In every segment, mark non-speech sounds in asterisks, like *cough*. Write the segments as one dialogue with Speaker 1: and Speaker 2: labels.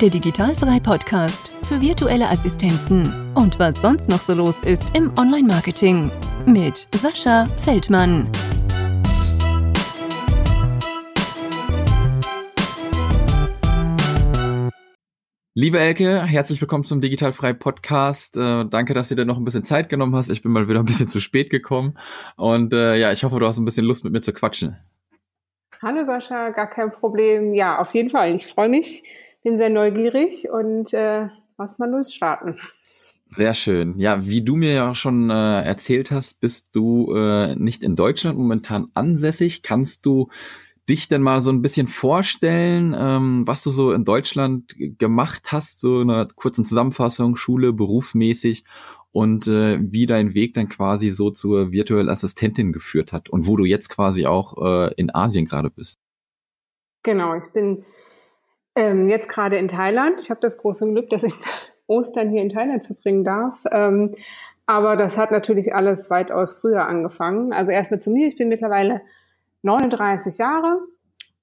Speaker 1: der Digitalfrei Podcast für virtuelle Assistenten und was sonst noch so los ist im Online-Marketing mit Sascha Feldmann.
Speaker 2: Liebe Elke, herzlich willkommen zum Digitalfrei Podcast. Äh, danke, dass du dir noch ein bisschen Zeit genommen hast. Ich bin mal wieder ein bisschen zu spät gekommen. Und äh, ja, ich hoffe, du hast ein bisschen Lust mit mir zu quatschen.
Speaker 3: Hallo Sascha, gar kein Problem. Ja, auf jeden Fall. Ich freue mich, bin sehr neugierig und äh, lass mal losstarten.
Speaker 2: Sehr schön. Ja, wie du mir ja schon äh, erzählt hast, bist du äh, nicht in Deutschland momentan ansässig. Kannst du dich denn mal so ein bisschen vorstellen, ähm, was du so in Deutschland gemacht hast, so in einer kurzen Zusammenfassung, Schule, berufsmäßig und äh, wie dein Weg dann quasi so zur virtuellen Assistentin geführt hat und wo du jetzt quasi auch äh, in Asien gerade bist.
Speaker 3: Genau, ich bin ähm, jetzt gerade in Thailand. Ich habe das große Glück, dass ich *laughs* Ostern hier in Thailand verbringen darf. Ähm, aber das hat natürlich alles weitaus früher angefangen. Also erstmal zu mir. Ich bin mittlerweile 39 Jahre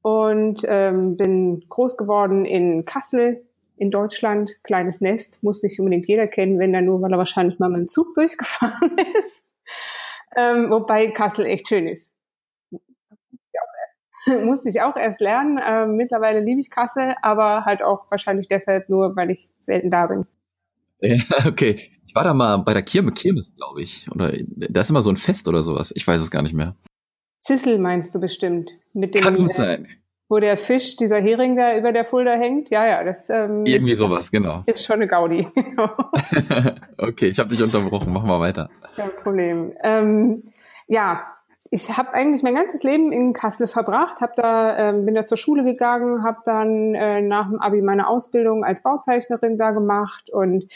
Speaker 3: und ähm, bin groß geworden in Kassel in Deutschland. Kleines Nest, muss nicht unbedingt jeder kennen, wenn er nur, weil er wahrscheinlich mal mit dem Zug *laughs* durchgefahren ist. Ähm, wobei Kassel echt schön ist. *laughs* Musste ich auch erst lernen. Ähm, mittlerweile liebe ich Kassel, aber halt auch wahrscheinlich deshalb nur, weil ich selten da bin.
Speaker 2: Ja, *laughs* okay. Ich war da mal bei der Kirmes, Kirmes glaube ich. Oder da ist immer so ein Fest oder sowas. Ich weiß es gar nicht mehr.
Speaker 3: Zissel meinst du bestimmt.
Speaker 2: Mit dem, Kann gut sein.
Speaker 3: Wo der Fisch, dieser Hering da über der Fulda hängt. Ja, ja, das
Speaker 2: ähm, irgendwie sowas, genau. *laughs*
Speaker 3: Ist schon eine Gaudi.
Speaker 2: okay, ich habe dich unterbrochen. Machen wir weiter.
Speaker 3: Kein Problem. Ähm, ja, ich habe eigentlich mein ganzes Leben in Kassel verbracht, hab da, ähm, bin da zur Schule gegangen, habe dann äh, nach dem Abi meine Ausbildung als Bauzeichnerin da gemacht und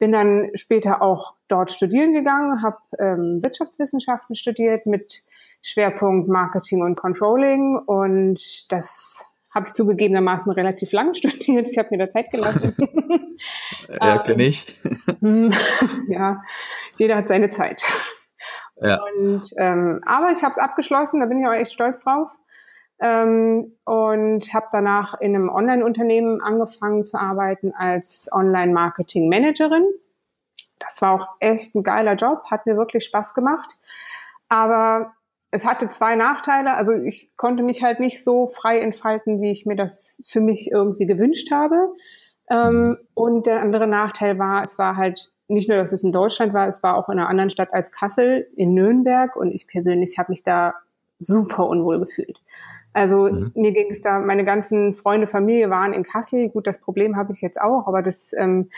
Speaker 3: bin dann später auch dort studieren gegangen, habe ähm, Wirtschaftswissenschaften studiert mit Schwerpunkt Marketing und Controlling und das habe ich zugegebenermaßen relativ lang *laughs* studiert. Ich habe mir da Zeit gelassen. *laughs* *laughs*
Speaker 2: ja, kenne ich.
Speaker 3: Hm, ja, jeder hat seine Zeit. Ja. Und, ähm, aber ich habe es abgeschlossen, da bin ich auch echt stolz drauf. Ähm, und habe danach in einem Online-Unternehmen angefangen zu arbeiten als Online-Marketing-Managerin. Das war auch echt ein geiler Job, hat mir wirklich Spaß gemacht. Aber es hatte zwei Nachteile. Also ich konnte mich halt nicht so frei entfalten, wie ich mir das für mich irgendwie gewünscht habe. Ähm, und der andere Nachteil war, es war halt nicht nur, dass es in Deutschland war, es war auch in einer anderen Stadt als Kassel, in Nürnberg. Und ich persönlich habe mich da super unwohl gefühlt. Also mhm. mir ging es da, meine ganzen Freunde, Familie waren in Kassel. Gut, das Problem habe ich jetzt auch, aber das, ähm,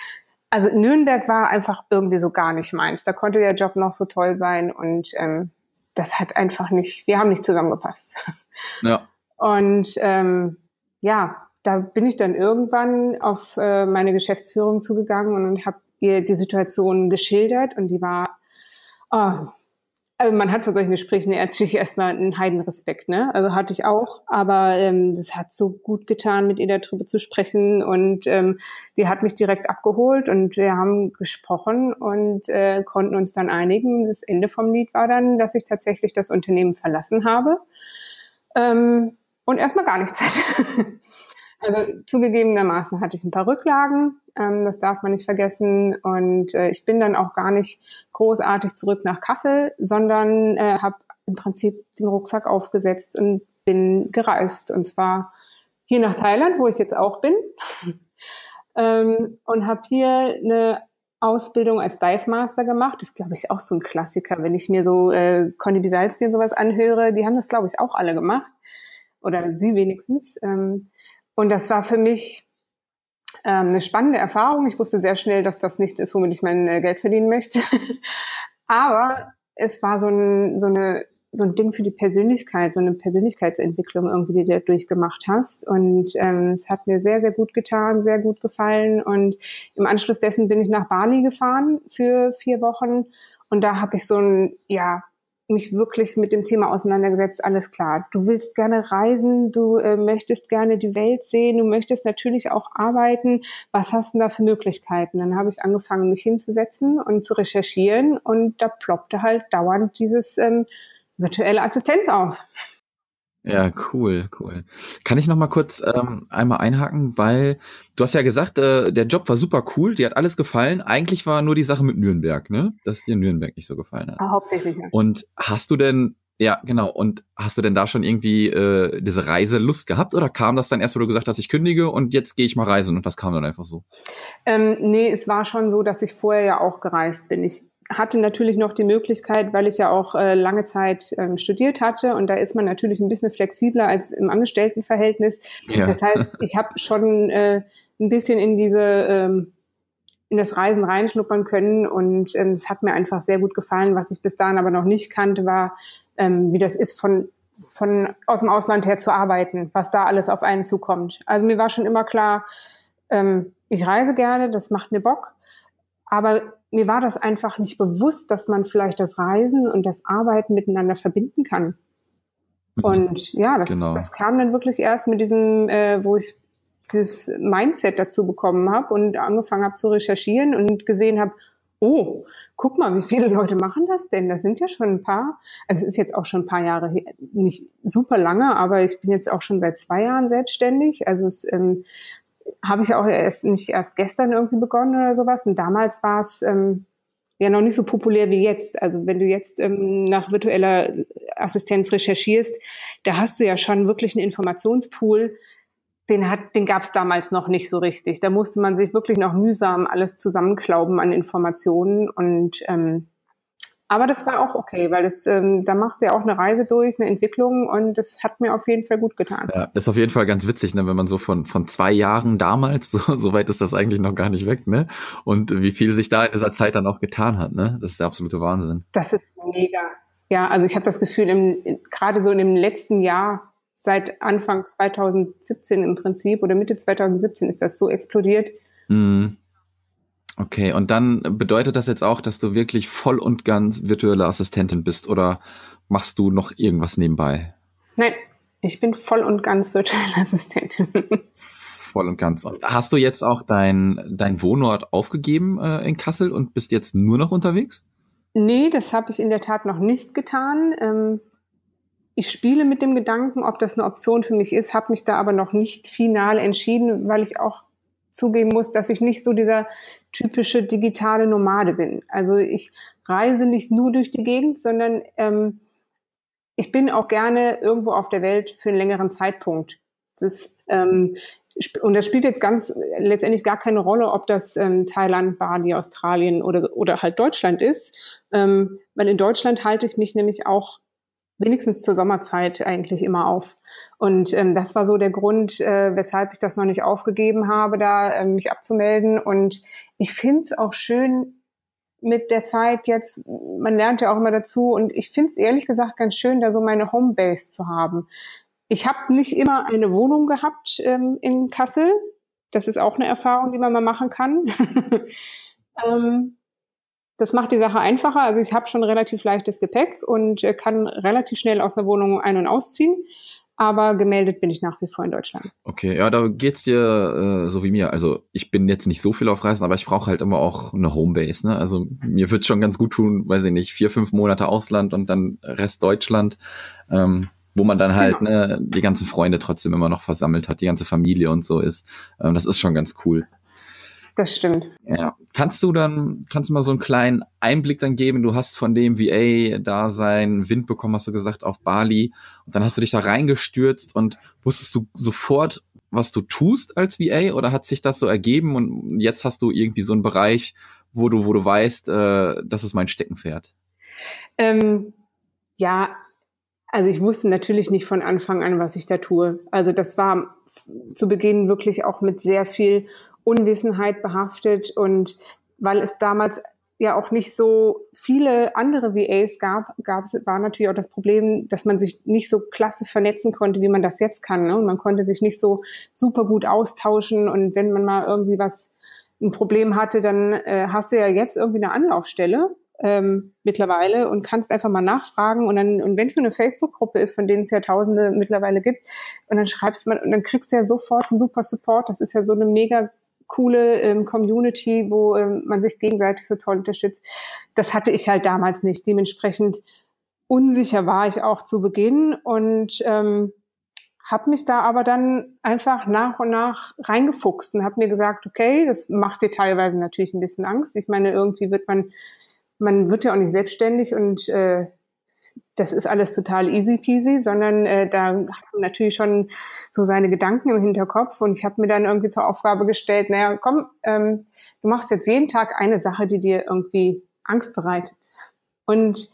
Speaker 3: also Nürnberg war einfach irgendwie so gar nicht meins. Da konnte der Job noch so toll sein und ähm, das hat einfach nicht, wir haben nicht zusammengepasst. *laughs* Ja. Und ähm, ja, da bin ich dann irgendwann auf äh, meine Geschäftsführung zugegangen und habe ihr die Situation geschildert und die war, oh, also man hat vor solchen Gesprächen natürlich erstmal einen Heidenrespekt, ne? Also hatte ich auch, aber ähm, das hat so gut getan, mit ihr darüber zu sprechen und ähm, die hat mich direkt abgeholt und wir haben gesprochen und äh, konnten uns dann einigen. Das Ende vom Lied war dann, dass ich tatsächlich das Unternehmen verlassen habe ähm, und erstmal gar nichts hatte. *laughs* Also zugegebenermaßen hatte ich ein paar Rücklagen, ähm, das darf man nicht vergessen. Und äh, ich bin dann auch gar nicht großartig zurück nach Kassel, sondern äh, habe im Prinzip den Rucksack aufgesetzt und bin gereist. Und zwar hier nach Thailand, wo ich jetzt auch bin. *laughs* ähm, und habe hier eine Ausbildung als Dive Master gemacht. Das ist, glaube ich, auch so ein Klassiker. Wenn ich mir so äh, Conny Bisalski und sowas anhöre, die haben das, glaube ich, auch alle gemacht. Oder sie wenigstens. Ähm, und das war für mich ähm, eine spannende Erfahrung. Ich wusste sehr schnell, dass das nichts ist, womit ich mein äh, Geld verdienen möchte. *laughs* Aber es war so ein, so eine so ein Ding für die Persönlichkeit, so eine Persönlichkeitsentwicklung irgendwie, die du durchgemacht hast. Und ähm, es hat mir sehr, sehr gut getan, sehr gut gefallen. Und im Anschluss dessen bin ich nach Bali gefahren für vier Wochen. Und da habe ich so ein, ja, mich wirklich mit dem Thema auseinandergesetzt, alles klar. Du willst gerne reisen, du äh, möchtest gerne die Welt sehen, du möchtest natürlich auch arbeiten. Was hast du da für Möglichkeiten? Dann habe ich angefangen, mich hinzusetzen und zu recherchieren und da ploppte halt dauernd dieses ähm, virtuelle Assistenz auf.
Speaker 2: Ja, cool, cool. Kann ich noch mal kurz ähm, einmal einhaken, weil du hast ja gesagt, äh, der Job war super cool, dir hat alles gefallen. Eigentlich war nur die Sache mit Nürnberg, ne? Dass dir Nürnberg nicht so gefallen hat.
Speaker 3: Ah, hauptsächlich. Ja.
Speaker 2: Und hast du denn, ja, genau, und hast du denn da schon irgendwie äh, diese Reiselust gehabt oder kam das dann erst, wo du gesagt hast, ich kündige und jetzt gehe ich mal reisen und das kam dann einfach so?
Speaker 3: Ähm, nee, es war schon so, dass ich vorher ja auch gereist bin. Ich hatte natürlich noch die Möglichkeit, weil ich ja auch äh, lange Zeit ähm, studiert hatte und da ist man natürlich ein bisschen flexibler als im Angestelltenverhältnis. Ja. Das *laughs* heißt, ich habe schon äh, ein bisschen in diese ähm, in das Reisen reinschnuppern können und ähm, es hat mir einfach sehr gut gefallen. Was ich bis dahin aber noch nicht kannte, war, ähm, wie das ist von von aus dem Ausland her zu arbeiten, was da alles auf einen zukommt. Also mir war schon immer klar, ähm, ich reise gerne, das macht mir Bock, aber mir war das einfach nicht bewusst, dass man vielleicht das Reisen und das Arbeiten miteinander verbinden kann. Mhm. Und ja, das, genau. das kam dann wirklich erst mit diesem, äh, wo ich dieses Mindset dazu bekommen habe und angefangen habe zu recherchieren und gesehen habe, oh, guck mal, wie viele Leute machen das denn? Das sind ja schon ein paar. Also es ist jetzt auch schon ein paar Jahre her, nicht super lange, aber ich bin jetzt auch schon seit zwei Jahren selbstständig. Also es ähm, habe ich auch erst nicht erst gestern irgendwie begonnen oder sowas. Und damals war es ähm, ja noch nicht so populär wie jetzt. Also wenn du jetzt ähm, nach virtueller Assistenz recherchierst, da hast du ja schon wirklich einen Informationspool. Den hat, den gab es damals noch nicht so richtig. Da musste man sich wirklich noch mühsam alles zusammenklauben an Informationen und ähm, aber das war auch okay, weil das, ähm, da machst du ja auch eine Reise durch, eine Entwicklung und das hat mir auf jeden Fall gut getan.
Speaker 2: Ja, ist auf jeden Fall ganz witzig, ne, wenn man so von, von zwei Jahren damals, *laughs* so, so weit ist das eigentlich noch gar nicht weg, ne? Und wie viel sich da in dieser Zeit dann auch getan hat, ne? Das ist der absolute Wahnsinn.
Speaker 3: Das ist mega. Ja, also ich habe das Gefühl, im, gerade so in dem letzten Jahr, seit Anfang 2017 im Prinzip oder Mitte 2017 ist das so explodiert.
Speaker 2: Mhm. Okay, und dann bedeutet das jetzt auch, dass du wirklich voll und ganz virtuelle Assistentin bist oder machst du noch irgendwas nebenbei?
Speaker 3: Nein, ich bin voll und ganz virtuelle *laughs* Assistentin.
Speaker 2: voll und ganz. Und hast du jetzt auch dein, dein Wohnort aufgegeben äh, in Kassel und bist jetzt nur noch unterwegs?
Speaker 3: Nee, das habe ich in der Tat noch nicht getan. Ähm, ich spiele mit dem Gedanken, ob das eine Option für mich ist, habe mich da aber noch nicht final entschieden, weil ich auch zugeben muss, dass ich nicht so dieser typische digitale Nomade bin. Also ich reise nicht nur durch die Gegend, sondern ähm, ich bin auch gerne irgendwo auf der Welt für einen längeren Zeitpunkt. Das, ähm, und das spielt jetzt ganz letztendlich gar keine Rolle, ob das ähm, Thailand, Bali, Australien oder, oder halt Deutschland ist. Ähm, weil in Deutschland halte ich mich nämlich auch wenigstens zur Sommerzeit eigentlich immer auf. Und ähm, das war so der Grund, äh, weshalb ich das noch nicht aufgegeben habe, da äh, mich abzumelden. Und ich finde es auch schön mit der Zeit jetzt, man lernt ja auch immer dazu und ich finde es ehrlich gesagt ganz schön, da so meine Homebase zu haben. Ich habe nicht immer eine Wohnung gehabt ähm, in Kassel. Das ist auch eine Erfahrung, die man mal machen kann. *laughs* ähm, das macht die Sache einfacher. Also ich habe schon relativ leichtes Gepäck und äh, kann relativ schnell aus der Wohnung ein- und ausziehen. Aber gemeldet bin ich nach wie vor in Deutschland.
Speaker 2: Okay, ja, da geht's dir äh, so wie mir. Also ich bin jetzt nicht so viel auf Reisen, aber ich brauche halt immer auch eine Homebase. Ne? Also mir wird's schon ganz gut tun, weiß ich nicht, vier, fünf Monate Ausland und dann Rest Deutschland. Ähm, wo man dann halt genau. ne, die ganzen Freunde trotzdem immer noch versammelt hat, die ganze Familie und so ist. Ähm, das ist schon ganz cool.
Speaker 3: Das stimmt.
Speaker 2: Ja. Kannst du dann, kannst du mal so einen kleinen Einblick dann geben? Du hast von dem VA-Dasein Wind bekommen, hast du gesagt, auf Bali. Und dann hast du dich da reingestürzt und wusstest du sofort, was du tust als VA oder hat sich das so ergeben und jetzt hast du irgendwie so einen Bereich, wo du, wo du weißt, äh, das ist mein Steckenpferd?
Speaker 3: Ähm, ja, also ich wusste natürlich nicht von Anfang an, was ich da tue. Also das war zu Beginn wirklich auch mit sehr viel Unwissenheit behaftet und weil es damals ja auch nicht so viele andere VAs gab, gab es, war natürlich auch das Problem, dass man sich nicht so klasse vernetzen konnte, wie man das jetzt kann. Ne? Und man konnte sich nicht so super gut austauschen. Und wenn man mal irgendwie was, ein Problem hatte, dann äh, hast du ja jetzt irgendwie eine Anlaufstelle ähm, mittlerweile und kannst einfach mal nachfragen. Und dann, und wenn es nur eine Facebook-Gruppe ist, von denen es ja Tausende mittlerweile gibt, und dann schreibst man, und dann kriegst du ja sofort einen super Support. Das ist ja so eine mega coole ähm, Community, wo ähm, man sich gegenseitig so toll unterstützt. Das hatte ich halt damals nicht. Dementsprechend unsicher war ich auch zu Beginn und ähm, habe mich da aber dann einfach nach und nach reingefuchst und habe mir gesagt, okay, das macht dir teilweise natürlich ein bisschen Angst. Ich meine, irgendwie wird man, man wird ja auch nicht selbstständig und äh, das ist alles total easy peasy, sondern äh, da hat man natürlich schon so seine Gedanken im Hinterkopf und ich habe mir dann irgendwie zur Aufgabe gestellt, naja, komm, ähm, du machst jetzt jeden Tag eine Sache, die dir irgendwie Angst bereitet. Und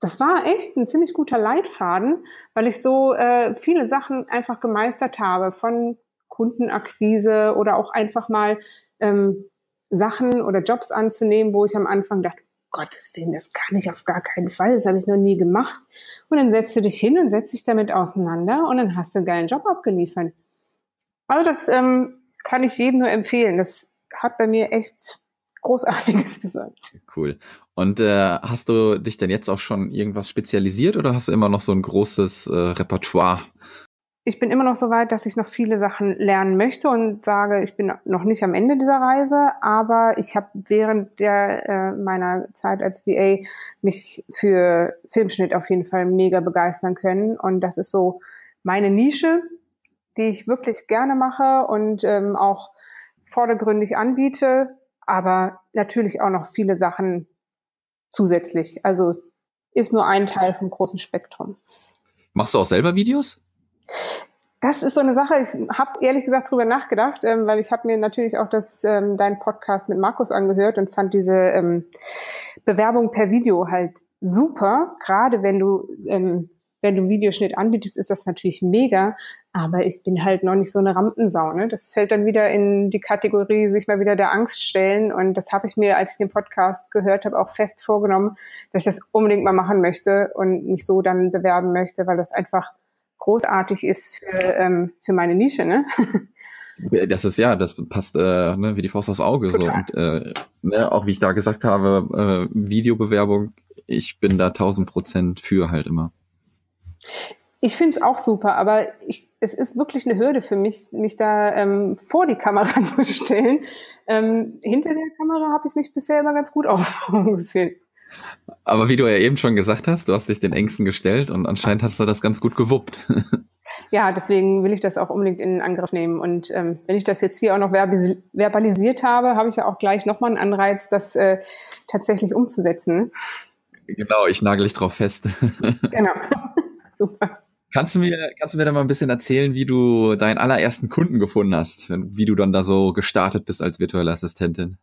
Speaker 3: das war echt ein ziemlich guter Leitfaden, weil ich so äh, viele Sachen einfach gemeistert habe, von Kundenakquise oder auch einfach mal ähm, Sachen oder Jobs anzunehmen, wo ich am Anfang dachte, Gottes Willen, das kann ich auf gar keinen Fall, das habe ich noch nie gemacht. Und dann setzt du dich hin und setzt dich damit auseinander und dann hast du einen geilen Job abgeliefert. Also das ähm, kann ich jedem nur empfehlen. Das hat bei mir echt Großartiges *laughs* gewirkt.
Speaker 2: Cool. Und äh, hast du dich denn jetzt auch schon irgendwas spezialisiert oder hast du immer noch so ein großes äh, Repertoire
Speaker 3: ich bin immer noch so weit, dass ich noch viele Sachen lernen möchte und sage, ich bin noch nicht am Ende dieser Reise, aber ich habe während der, äh, meiner Zeit als VA mich für Filmschnitt auf jeden Fall mega begeistern können und das ist so meine Nische, die ich wirklich gerne mache und ähm, auch vordergründig anbiete, aber natürlich auch noch viele Sachen zusätzlich. Also ist nur ein Teil vom großen Spektrum.
Speaker 2: Machst du auch selber Videos?
Speaker 3: Das ist so eine Sache, ich habe ehrlich gesagt drüber nachgedacht, ähm, weil ich habe mir natürlich auch das ähm, deinen Podcast mit Markus angehört und fand diese ähm, Bewerbung per Video halt super. Gerade wenn du ähm, wenn du Videoschnitt anbietest, ist das natürlich mega, aber ich bin halt noch nicht so eine Rampensau. Ne? Das fällt dann wieder in die Kategorie, sich mal wieder der Angst stellen. Und das habe ich mir, als ich den Podcast gehört habe, auch fest vorgenommen, dass ich das unbedingt mal machen möchte und mich so dann bewerben möchte, weil das einfach großartig ist für, ähm, für meine Nische, ne? *laughs*
Speaker 2: Das ist ja, das passt äh, ne, wie die Faust aufs Auge. So. Und äh, ne, auch wie ich da gesagt habe, äh, Videobewerbung, ich bin da 1000 Prozent für halt immer.
Speaker 3: Ich finde es auch super, aber ich, es ist wirklich eine Hürde für mich, mich da ähm, vor die Kamera *laughs* zu stellen. Ähm, hinter der Kamera habe ich mich bisher immer ganz gut *laughs* aufgefühlt.
Speaker 2: Aber wie du ja eben schon gesagt hast, du hast dich den Ängsten gestellt und anscheinend hast du das ganz gut gewuppt. *laughs*
Speaker 3: Ja, deswegen will ich das auch unbedingt in Angriff nehmen. Und ähm, wenn ich das jetzt hier auch noch verbalisiert habe, habe ich ja auch gleich nochmal einen Anreiz, das äh, tatsächlich umzusetzen.
Speaker 2: Genau, ich nagel dich drauf fest. *laughs* Genau. *laughs* Super. Kannst du mir, kannst du mir da mal ein bisschen erzählen, wie du deinen allerersten Kunden gefunden hast, wie du dann da so gestartet bist als virtuelle Assistentin?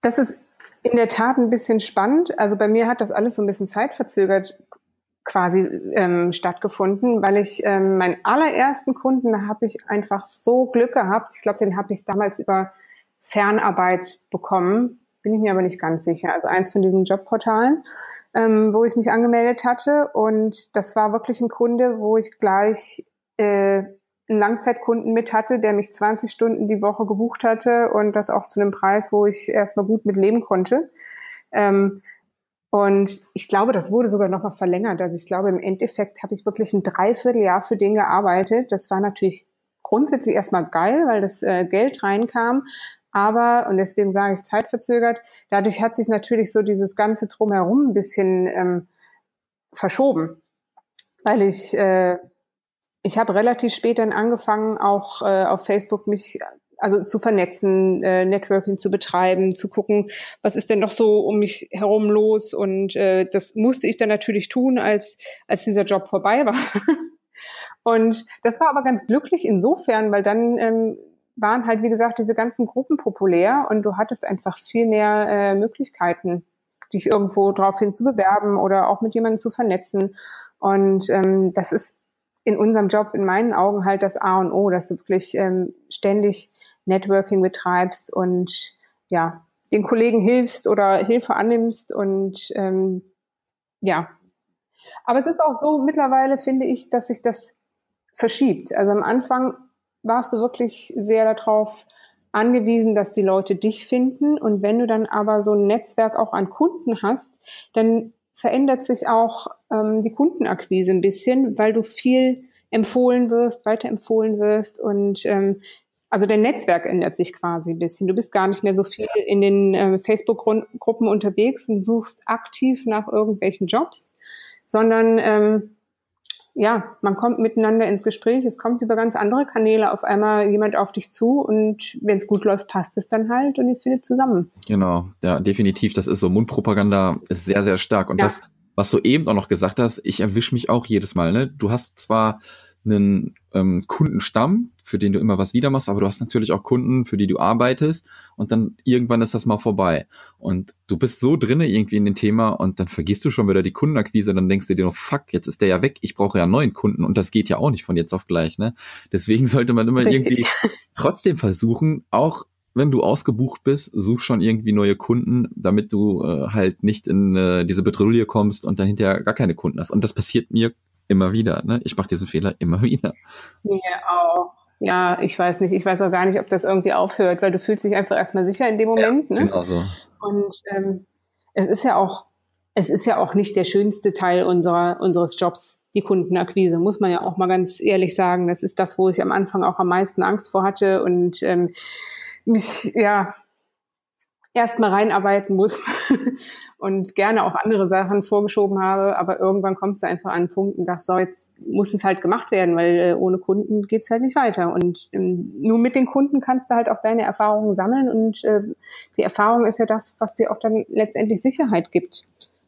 Speaker 3: Das ist in der Tat ein bisschen spannend. Also bei mir hat das alles so ein bisschen zeitverzögert quasi ähm, stattgefunden, weil ich ähm, meinen allerersten Kunden, da habe ich einfach so Glück gehabt. Ich glaube, den habe ich damals über Fernarbeit bekommen, bin ich mir aber nicht ganz sicher. Also eins von diesen Jobportalen, ähm, wo ich mich angemeldet hatte und das war wirklich ein Kunde, wo ich gleich äh, einen Langzeitkunden mit hatte, der mich 20 Stunden die Woche gebucht hatte und das auch zu einem Preis, wo ich erstmal gut mit leben konnte. Ähm, und ich glaube, das wurde sogar noch mal verlängert. Also ich glaube, im Endeffekt habe ich wirklich ein Dreivierteljahr für den gearbeitet. Das war natürlich grundsätzlich erstmal geil, weil das äh, Geld reinkam. Aber, und deswegen sage ich zeitverzögert, dadurch hat sich natürlich so dieses ganze Drumherum ein bisschen ähm, verschoben. Weil ich äh, ich habe relativ spät dann angefangen, auch äh, auf Facebook mich also zu vernetzen, äh, Networking zu betreiben, zu gucken, was ist denn noch so um mich herum los. Und äh, das musste ich dann natürlich tun, als, als dieser Job vorbei war. *laughs* und das war aber ganz glücklich insofern, weil dann ähm, waren halt, wie gesagt, diese ganzen Gruppen populär und du hattest einfach viel mehr äh, Möglichkeiten, dich irgendwo draufhin zu bewerben oder auch mit jemandem zu vernetzen. Und ähm, das ist in unserem Job in meinen Augen halt das A und O, dass du wirklich ähm, ständig Networking betreibst und ja, den Kollegen hilfst oder Hilfe annimmst und ähm, ja. Aber es ist auch so, mittlerweile finde ich, dass sich das verschiebt. Also am Anfang warst du wirklich sehr darauf angewiesen, dass die Leute dich finden. Und wenn du dann aber so ein Netzwerk auch an Kunden hast, dann verändert sich auch ähm, die Kundenakquise ein bisschen, weil du viel empfohlen wirst, weiterempfohlen wirst und ähm, also dein Netzwerk ändert sich quasi ein bisschen. Du bist gar nicht mehr so viel in den äh, Facebook-Gruppen unterwegs und suchst aktiv nach irgendwelchen Jobs, sondern ähm, ja, man kommt miteinander ins Gespräch, es kommt über ganz andere Kanäle auf einmal jemand auf dich zu und wenn es gut läuft, passt es dann halt und ihr findet zusammen.
Speaker 2: Genau, ja, definitiv. Das ist so, Mundpropaganda ist sehr, sehr stark. Und ja. das, was du eben auch noch gesagt hast, ich erwische mich auch jedes Mal, ne? Du hast zwar einen ähm, Kundenstamm, für den du immer was wieder machst, aber du hast natürlich auch Kunden, für die du arbeitest und dann irgendwann ist das mal vorbei. Und du bist so drinne irgendwie in dem Thema und dann vergisst du schon wieder die Kundenakquise, dann denkst du dir noch, fuck, jetzt ist der ja weg, ich brauche ja neuen Kunden und das geht ja auch nicht von jetzt auf gleich, ne? Deswegen *laughs* sollte man immer Richtig. irgendwie trotzdem versuchen, auch wenn du ausgebucht bist, such schon irgendwie neue Kunden, damit du äh, halt nicht in äh, diese Bedrulle kommst und dann hinterher gar keine Kunden hast. Und das passiert mir immer wieder. Ne? Ich mache diesen Fehler immer *laughs* wieder.
Speaker 3: Mir auch. Ja, ich weiß nicht. Ich weiß auch gar nicht, ob das irgendwie aufhört, weil du fühlst dich einfach erstmal sicher in dem Moment. Ja, ne? Genau so. Und ähm, es ist ja auch, es ist ja auch nicht der schönste Teil unserer, unseres Jobs, die Kundenakquise, muss man ja auch mal ganz ehrlich sagen. Das ist das, wo ich am Anfang auch am meisten Angst vor hatte und ähm, mich, ja, erst mal reinarbeiten muss *laughs* und gerne auch andere Sachen vorgeschoben habe, aber irgendwann kommst du einfach an einen Punkt und sagst, so, jetzt muss es halt gemacht werden, weil äh, ohne Kunden geht's halt nicht weiter. Und ähm, nur mit den Kunden kannst du halt auch deine Erfahrungen sammeln und äh, die Erfahrung ist ja das, was dir auch dann letztendlich Sicherheit gibt.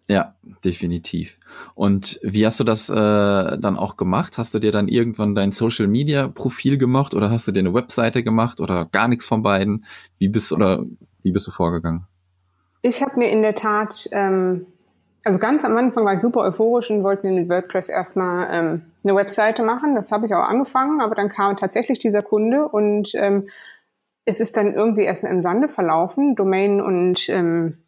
Speaker 2: Ja, definitiv. Und wie hast du das äh, dann auch gemacht? Hast du dir dann irgendwann dein Social Media Profil gemacht oder hast du dir eine Webseite gemacht oder gar nichts von beiden? Wie bist oder wie bist du vorgegangen?
Speaker 3: Ich habe mir in der Tat, ähm, also ganz am Anfang war ich super euphorisch und wollte mit WordPress erstmal ähm, eine Webseite machen. Das habe ich auch angefangen, aber dann kam tatsächlich dieser Kunde und ähm, es ist dann irgendwie erstmal im Sande verlaufen. Domain und ähm,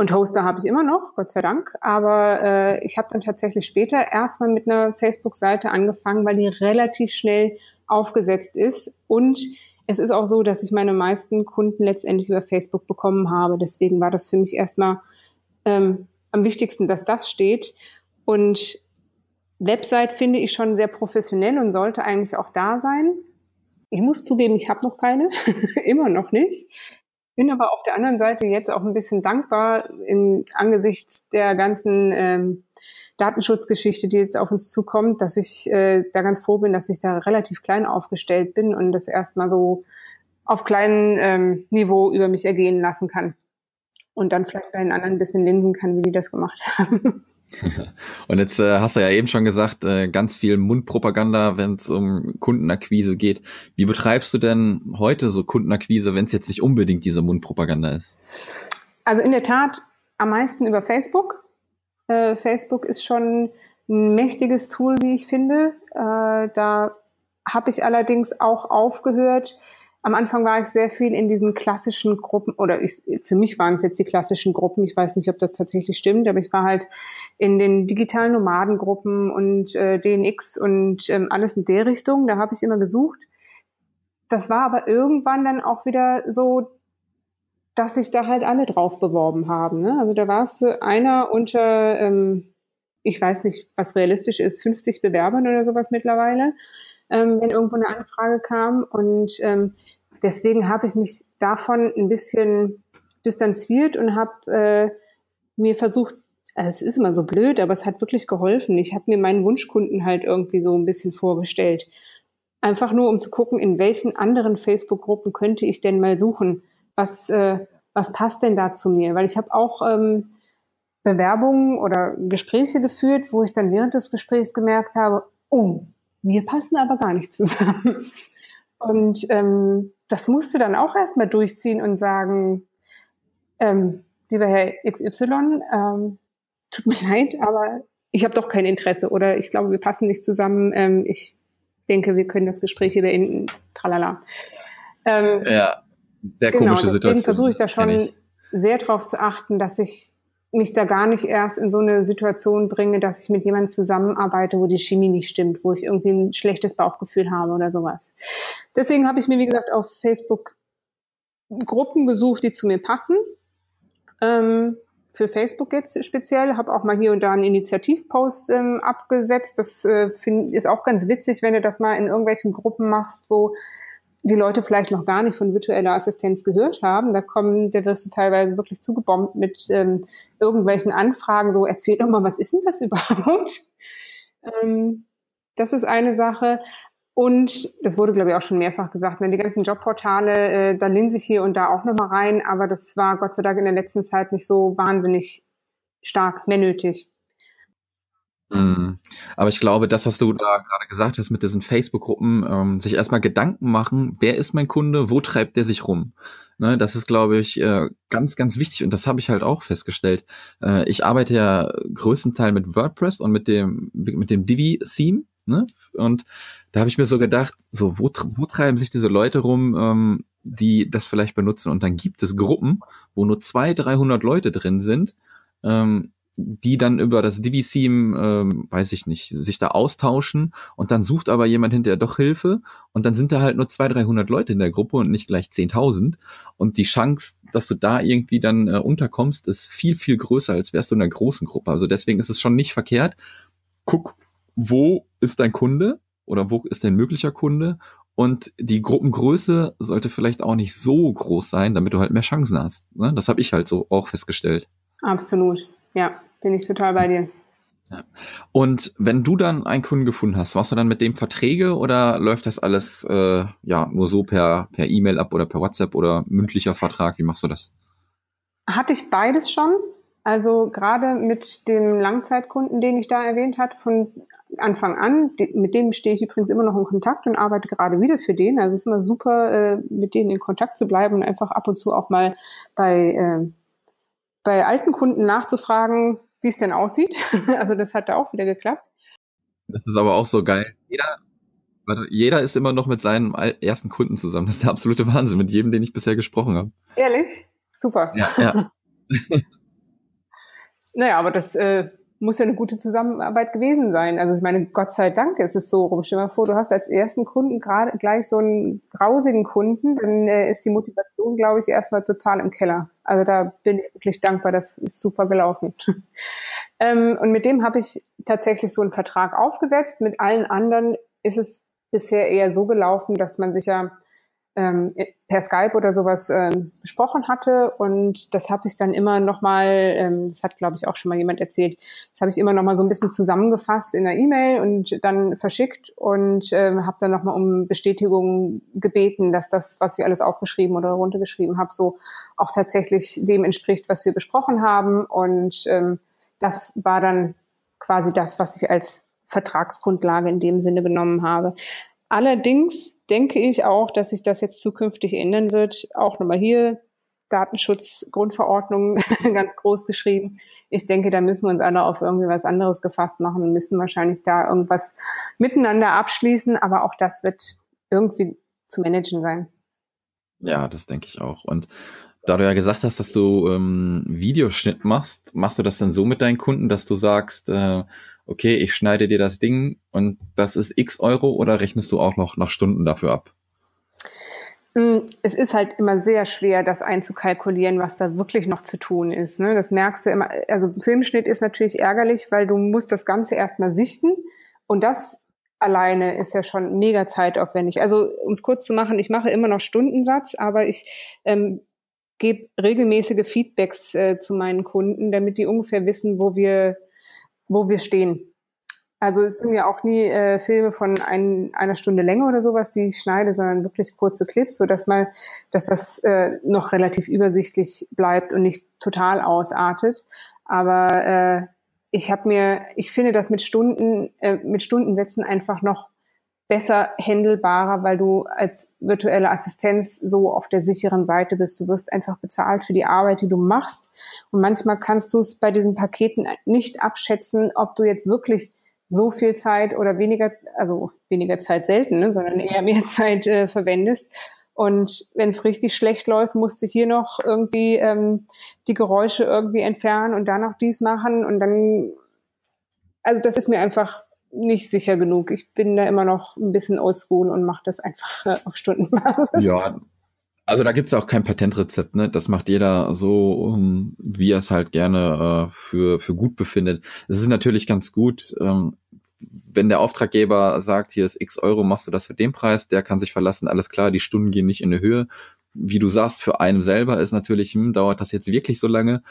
Speaker 3: und Hoster habe ich immer noch, Gott sei Dank. Aber äh, ich habe dann tatsächlich später erstmal mit einer Facebook-Seite angefangen, weil die relativ schnell aufgesetzt ist und es ist auch so, dass ich meine meisten Kunden letztendlich über Facebook bekommen habe. Deswegen war das für mich erstmal ähm, am wichtigsten, dass das steht. Und Website finde ich schon sehr professionell und sollte eigentlich auch da sein. Ich muss zugeben, ich habe noch keine, *laughs* immer noch nicht. Bin aber auf der anderen Seite jetzt auch ein bisschen dankbar in, angesichts der ganzen ähm, Datenschutzgeschichte, die jetzt auf uns zukommt, dass ich äh, da ganz froh bin, dass ich da relativ klein aufgestellt bin und das erstmal so auf kleinem ähm, Niveau über mich ergehen lassen kann. Und dann vielleicht bei den anderen ein bisschen linsen kann, wie die das gemacht haben. *laughs*
Speaker 2: Und jetzt äh, hast du ja eben schon gesagt, äh, ganz viel Mundpropaganda, wenn es um Kundenakquise geht. Wie betreibst du denn heute so Kundenakquise, wenn es jetzt nicht unbedingt diese Mundpropaganda ist?
Speaker 3: Also in der Tat am meisten über Facebook. Äh, Facebook ist schon ein mächtiges Tool, wie ich finde. Äh, da habe ich allerdings auch aufgehört. Am Anfang war ich sehr viel in diesen klassischen Gruppen, oder ich, für mich waren es jetzt die klassischen Gruppen. Ich weiß nicht, ob das tatsächlich stimmt, aber ich war halt in den digitalen Nomadengruppen und äh, DNX und ähm, alles in der Richtung. Da habe ich immer gesucht. Das war aber irgendwann dann auch wieder so, dass sich da halt alle drauf beworben haben. Ne? Also da war es einer unter, ähm, ich weiß nicht, was realistisch ist, 50 Bewerbern oder sowas mittlerweile, ähm, wenn irgendwo eine Anfrage kam. Und ähm, deswegen habe ich mich davon ein bisschen distanziert und habe äh, mir versucht, also es ist immer so blöd, aber es hat wirklich geholfen. Ich habe mir meinen Wunschkunden halt irgendwie so ein bisschen vorgestellt. Einfach nur, um zu gucken, in welchen anderen Facebook-Gruppen könnte ich denn mal suchen was, äh, was passt denn da zu mir? Weil ich habe auch ähm, Bewerbungen oder Gespräche geführt, wo ich dann während des Gesprächs gemerkt habe, oh, wir passen aber gar nicht zusammen. *laughs* Und ähm, das musste dann auch erstmal durchziehen und sagen, ähm, lieber Herr XY, ähm, tut mir *laughs* leid, aber ich habe doch kein Interesse oder ich glaube, wir passen nicht zusammen. Ähm, ich denke, wir können das Gespräch hier beenden. Tralala.
Speaker 2: Ähm, ja. Sehr genau, komische Situation.
Speaker 3: Deswegen versuche ich da schon ich. sehr darauf zu achten, dass ich mich da gar nicht erst in so eine Situation bringe, dass ich mit jemandem zusammenarbeite, wo die Chemie nicht stimmt, wo ich irgendwie ein schlechtes Bauchgefühl habe oder sowas. Deswegen habe ich mir, wie gesagt, auf Facebook Gruppen gesucht, die zu mir passen. Ähm, für Facebook jetzt speziell, habe auch mal hier und da einen Initiativpost ähm, abgesetzt. Das äh, find, ist auch ganz witzig, wenn du das mal in irgendwelchen Gruppen machst, wo die Leute vielleicht noch gar nicht von virtueller Assistenz gehört haben. Da kommen, da wirst du teilweise wirklich zugebombt mit ähm, irgendwelchen Anfragen, so erzähl doch mal, was ist denn das *laughs* überhaupt? ähm, das ist eine Sache. Und das wurde, glaube ich, auch schon mehrfach gesagt, ne, die ganzen Jobportale, äh, da linse ich hier und da auch nochmal rein, aber das war Gott sei Dank in der letzten Zeit nicht so wahnsinnig stark mehr nötig.
Speaker 2: Mhm. Aber ich glaube, das, was du da gerade gesagt hast mit diesen Facebook-Gruppen, ähm, sich erstmal Gedanken machen, wer ist mein Kunde, wo treibt der sich rum? Ne, das ist, glaube ich, äh, ganz, ganz wichtig und das habe ich halt auch festgestellt. Äh, ich arbeite ja größtenteils mit WordPress und mit dem, mit dem Divi-Theme. Ne? Und da habe ich mir so gedacht, so, wo, wo treiben sich diese Leute rum, ähm, die das vielleicht benutzen? Und dann gibt es Gruppen, wo nur zwei, dreihundert Leute drin sind, ähm, die dann über das Divi-Theme, ähm, weiß ich nicht, sich da austauschen und dann sucht aber jemand hinterher doch Hilfe und dann sind da halt nur zwei, dreihundert Leute in der Gruppe und nicht gleich zehntausend und die Chance, dass du da irgendwie dann äh, unterkommst, ist viel, viel größer, als wärst du in einer großen Gruppe. Also deswegen ist es schon nicht verkehrt. Guck, wo ist dein Kunde oder wo ist dein möglicher Kunde und die Gruppengröße sollte vielleicht auch nicht so groß sein, damit du halt mehr Chancen hast. Ne? Das habe ich halt so auch festgestellt.
Speaker 3: Absolut, ja. Bin ich total bei dir.
Speaker 2: Ja. Und wenn du dann einen Kunden gefunden hast, machst du dann mit dem Verträge oder läuft das alles äh, ja nur so per per E-Mail ab oder per WhatsApp oder mündlicher Vertrag? Wie machst du das?
Speaker 3: Hatte ich beides schon. Also gerade mit dem Langzeitkunden, den ich da erwähnt hatte, von Anfang an, mit dem stehe ich übrigens immer noch in Kontakt und arbeite gerade wieder für den. Also es ist immer super, äh, mit denen in Kontakt zu bleiben und einfach ab und zu auch mal bei, äh, bei alten Kunden nachzufragen, wie es denn aussieht. *laughs* also das hat da auch wieder geklappt.
Speaker 2: Das ist aber auch so geil. Jeder, jeder ist immer noch mit seinem ersten Kunden zusammen. Das ist der absolute Wahnsinn, mit jedem, den ich bisher gesprochen habe.
Speaker 3: Ehrlich? Super.
Speaker 2: Ja, ja. *laughs*
Speaker 3: naja, aber das äh, muss ja eine gute Zusammenarbeit gewesen sein. Also ich meine, Gott sei Dank ist es so rum. Stell dir mal vor, du hast als ersten Kunden gerade gleich so einen grausigen Kunden, dann äh, ist die Motivation, glaube ich, erstmal total im Keller. Also da bin ich wirklich dankbar, das ist super gelaufen. *laughs* ähm, und mit dem habe ich tatsächlich so einen Vertrag aufgesetzt. Mit allen anderen ist es bisher eher so gelaufen, dass man sich ja ähm, per Skype oder sowas ähm, besprochen hatte und das habe ich dann immer noch mal, ähm, das hat glaube ich auch schon mal jemand erzählt, das habe ich immer noch mal so ein bisschen zusammengefasst in der E-Mail und dann verschickt und ähm, habe dann noch mal um Bestätigung gebeten, dass das, was ich alles aufgeschrieben oder runtergeschrieben habe, so auch tatsächlich dem entspricht, was wir besprochen haben und ähm, das war dann quasi das, was ich als Vertragsgrundlage in dem Sinne genommen habe. Allerdings denke ich auch, dass sich das jetzt zukünftig ändern wird. Auch nochmal hier Datenschutzgrundverordnung *laughs* ganz groß geschrieben. Ich denke, da müssen wir uns alle auf irgendwie was anderes gefasst machen und müssen wahrscheinlich da irgendwas miteinander abschließen. Aber auch das wird irgendwie zu managen sein.
Speaker 2: Ja, das denke ich auch. Und da du ja gesagt hast, dass du ähm, Videoschnitt machst, machst du das dann so mit deinen Kunden, dass du sagst, äh, okay, ich schneide dir das Ding und das ist x Euro oder rechnest du auch noch nach Stunden dafür ab?
Speaker 3: Mm, es ist halt immer sehr schwer, das einzukalkulieren, was da wirklich noch zu tun ist. Ne? Das merkst du immer. Also Filmschnitt ist natürlich ärgerlich, weil du musst das Ganze erstmal sichten und das alleine ist ja schon mega zeitaufwendig. Also um es kurz zu machen, ich mache immer noch Stundensatz, aber ich ähm, gebe regelmäßige Feedbacks äh, zu meinen Kunden, damit die ungefähr wissen, wo wir wo wir stehen. Also es sind ja auch nie äh, Filme von ein, einer Stunde Länge oder sowas, die ich schneide, sondern wirklich kurze Clips, so dass mal, dass das äh, noch relativ übersichtlich bleibt und nicht total ausartet. Aber äh, ich habe mir, ich finde das mit Stunden, äh, mit Stundensätzen einfach noch besser handelbarer, weil du als virtuelle Assistenz so auf der sicheren Seite bist. Du wirst einfach bezahlt für die Arbeit, die du machst. Und manchmal kannst du es bei diesen Paketen nicht abschätzen, ob du jetzt wirklich so viel Zeit oder weniger, also weniger Zeit selten, ne, sondern eher mehr *laughs* Zeit äh, verwendest. Und wenn es richtig schlecht läuft, musst du hier noch irgendwie ähm, die Geräusche irgendwie entfernen und dann noch dies machen und dann, also das ist mir einfach nicht sicher genug. Ich bin da immer noch ein bisschen oldschool und mache das einfach äh, auf Stundenbasis.
Speaker 2: Ja, also da gibt's auch kein Patentrezept, ne? Das macht jeder so, um, wie er es halt gerne äh, für, für gut befindet. Es ist natürlich ganz gut. Ähm, wenn der Auftraggeber sagt, hier ist x Euro, machst du das für den Preis, der kann sich verlassen, alles klar, die Stunden gehen nicht in die Höhe. Wie du sagst, für einen selber ist natürlich, hm, dauert das jetzt wirklich so lange.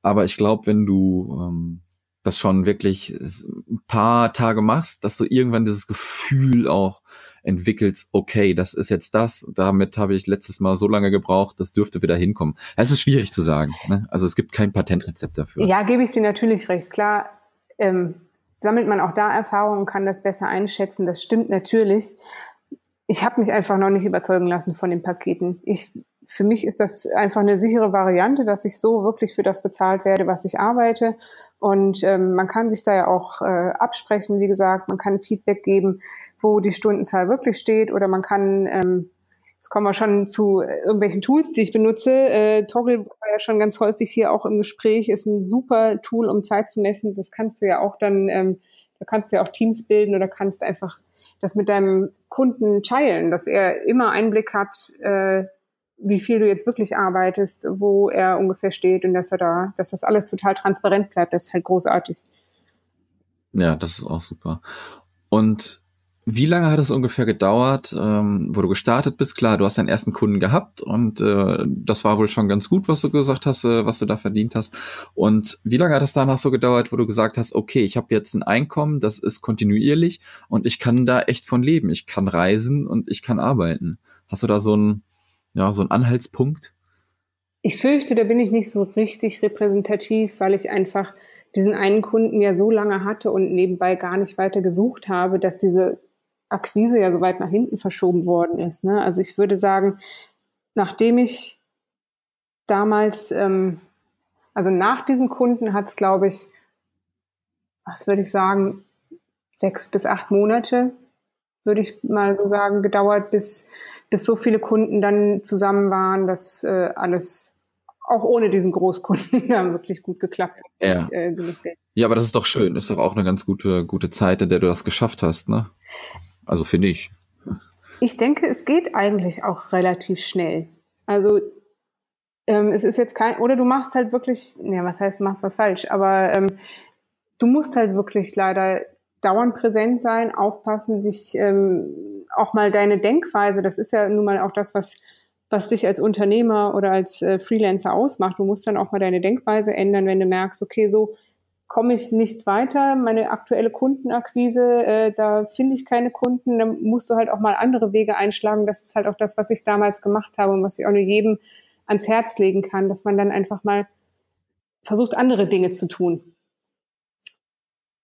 Speaker 2: Aber ich glaube, wenn du ähm, das schon wirklich ein paar Tage machst, dass du irgendwann dieses Gefühl auch entwickelst, okay, das ist jetzt das, damit habe ich letztes Mal so lange gebraucht, das dürfte wieder hinkommen. Es ist schwierig zu sagen. Ne? Also es gibt kein Patentrezept dafür.
Speaker 3: Ja, gebe ich dir natürlich recht. Klar, ähm, sammelt man auch da Erfahrungen und kann das besser einschätzen. Das stimmt natürlich. Ich habe mich einfach noch nicht überzeugen lassen von den Paketen. Ich für mich ist das einfach eine sichere Variante, dass ich so wirklich für das bezahlt werde, was ich arbeite. Und ähm, man kann sich da ja auch äh, absprechen, wie gesagt, man kann Feedback geben, wo die Stundenzahl wirklich steht, oder man kann, ähm, jetzt kommen wir schon zu irgendwelchen Tools, die ich benutze. Äh, Toggle war ja schon ganz häufig hier auch im Gespräch, ist ein super Tool, um Zeit zu messen. Das kannst du ja auch dann, ähm, da kannst du ja auch Teams bilden oder kannst einfach das mit deinem Kunden teilen, dass er immer Einblick hat, äh, wie viel du jetzt wirklich arbeitest, wo er ungefähr steht und dass er da, dass das alles total transparent bleibt, das ist halt großartig.
Speaker 2: Ja, das ist auch super. Und wie lange hat es ungefähr gedauert, ähm, wo du gestartet bist? Klar, du hast deinen ersten Kunden gehabt und äh, das war wohl schon ganz gut, was du gesagt hast, äh, was du da verdient hast. Und wie lange hat es danach so gedauert, wo du gesagt hast, okay, ich habe jetzt ein Einkommen, das ist kontinuierlich und ich kann da echt von leben. Ich kann reisen und ich kann arbeiten. Hast du da so ein ja, so ein Anhaltspunkt?
Speaker 3: Ich fürchte, da bin ich nicht so richtig repräsentativ, weil ich einfach diesen einen Kunden ja so lange hatte und nebenbei gar nicht weiter gesucht habe, dass diese Akquise ja so weit nach hinten verschoben worden ist. Ne? Also ich würde sagen, nachdem ich damals, ähm, also nach diesem Kunden hat es, glaube ich, was würde ich sagen, sechs bis acht Monate würde ich mal so sagen, gedauert, bis, bis so viele Kunden dann zusammen waren, dass äh, alles auch ohne diesen Großkunden *laughs* dann wirklich gut geklappt hat.
Speaker 2: Ja. Äh, ja, aber das ist doch schön. Ist doch auch eine ganz gute, gute Zeit, in der du das geschafft hast, ne? Also finde ich.
Speaker 3: Ich denke, es geht eigentlich auch relativ schnell. Also ähm, es ist jetzt kein, oder du machst halt wirklich, ja, was heißt, machst was falsch, aber ähm, du musst halt wirklich leider dauernd präsent sein, aufpassen, dich ähm, auch mal deine Denkweise, das ist ja nun mal auch das, was, was dich als Unternehmer oder als äh, Freelancer ausmacht. Du musst dann auch mal deine Denkweise ändern, wenn du merkst, okay, so komme ich nicht weiter, meine aktuelle Kundenakquise, äh, da finde ich keine Kunden, dann musst du halt auch mal andere Wege einschlagen. Das ist halt auch das, was ich damals gemacht habe und was ich auch nur jedem ans Herz legen kann, dass man dann einfach mal versucht, andere Dinge zu tun.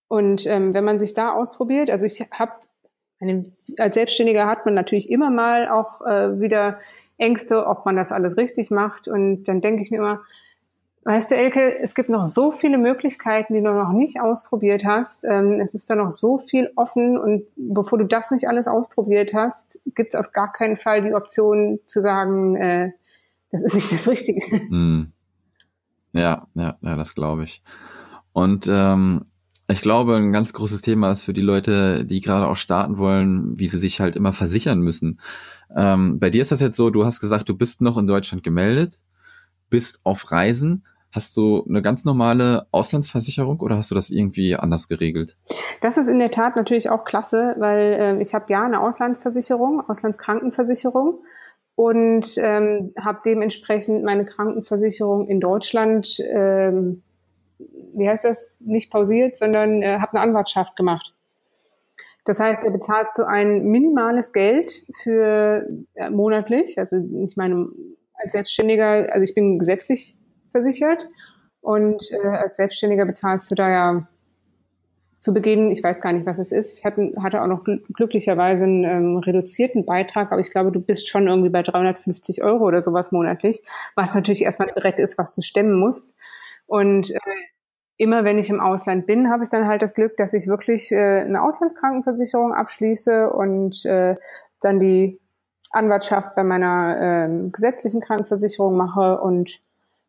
Speaker 3: Und ähm, wenn man sich da ausprobiert, also ich habe, als Selbstständiger hat man natürlich immer mal auch äh, wieder Ängste, ob man das alles richtig macht. Und dann denke ich mir immer, weißt du, Elke, es gibt noch so viele Möglichkeiten, die du noch nicht ausprobiert hast. Ähm, es ist da noch so viel offen und bevor du das nicht alles ausprobiert hast, gibt es auf gar keinen Fall die Option zu sagen, äh, das ist nicht das Richtige. Mm.
Speaker 2: Ja, ja, ja, das glaube ich. Und ähm, ich glaube, ein ganz großes Thema ist für die Leute, die gerade auch starten wollen, wie sie sich halt immer versichern müssen. Ähm, bei dir ist das jetzt so, du hast gesagt, du bist noch in Deutschland gemeldet, bist auf Reisen. Hast du eine ganz normale Auslandsversicherung oder hast du das irgendwie anders geregelt?
Speaker 3: Das ist in der Tat natürlich auch klasse, weil äh, ich habe ja eine Auslandsversicherung, Auslandskrankenversicherung und ähm, habe dementsprechend meine Krankenversicherung in Deutschland ähm, wie heißt das, nicht pausiert, sondern äh, habe eine Anwartschaft gemacht. Das heißt, er bezahlst du ein minimales Geld für äh, monatlich. Also ich meine, als Selbstständiger, also ich bin gesetzlich versichert und äh, als Selbstständiger bezahlst du da ja zu Beginn, ich weiß gar nicht, was es ist. Ich hatte, hatte auch noch glücklicherweise einen ähm, reduzierten Beitrag, aber ich glaube, du bist schon irgendwie bei 350 Euro oder sowas monatlich, was natürlich erstmal ein Brett ist, was du stemmen musst. Und äh, immer wenn ich im Ausland bin, habe ich dann halt das Glück, dass ich wirklich äh, eine Auslandskrankenversicherung abschließe und äh, dann die Anwartschaft bei meiner äh, gesetzlichen Krankenversicherung mache und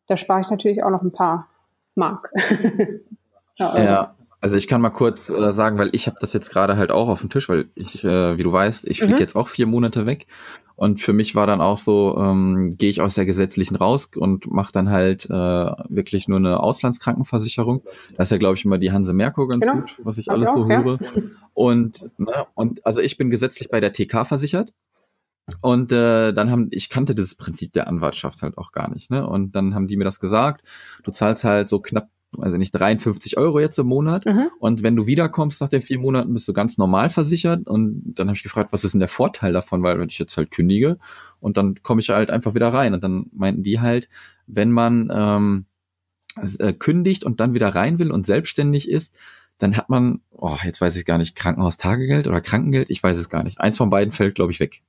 Speaker 3: da spare ich natürlich auch noch ein paar Mark. *laughs*
Speaker 2: ja, ja, also ich kann mal kurz äh, sagen, weil ich habe das jetzt gerade halt auch auf dem Tisch, weil ich, äh, wie du weißt, ich fliege mhm. jetzt auch vier Monate weg Und für mich war dann auch so, ähm, gehe ich aus der gesetzlichen raus und mache dann halt äh, wirklich nur eine Auslandskrankenversicherung. Das ist ja, glaube ich, immer die Hanse Merkur ganz genau. gut, was ich alles auch, so höre. Ja. *laughs* Und, ne, und also ich bin gesetzlich bei der TK versichert. Und äh, dann haben, ich kannte dieses Prinzip der Anwaltschaft halt auch gar nicht, ne? Und dann haben die mir das gesagt, du zahlst halt so knapp, also nicht 53 Euro jetzt im Monat. Mhm. Und wenn du wiederkommst nach den vier Monaten, bist du ganz normal versichert. Und dann habe ich gefragt, was ist denn der Vorteil davon? Weil wenn ich jetzt halt kündige und dann komme ich halt einfach wieder rein. Und dann meinten die halt, wenn man ähm, äh, kündigt und dann wieder rein will und selbstständig ist, dann hat man, oh, jetzt weiß ich gar nicht, Krankenhaustagegeld oder Krankengeld, ich weiß es gar nicht. Eins von beiden fällt, glaube ich, weg.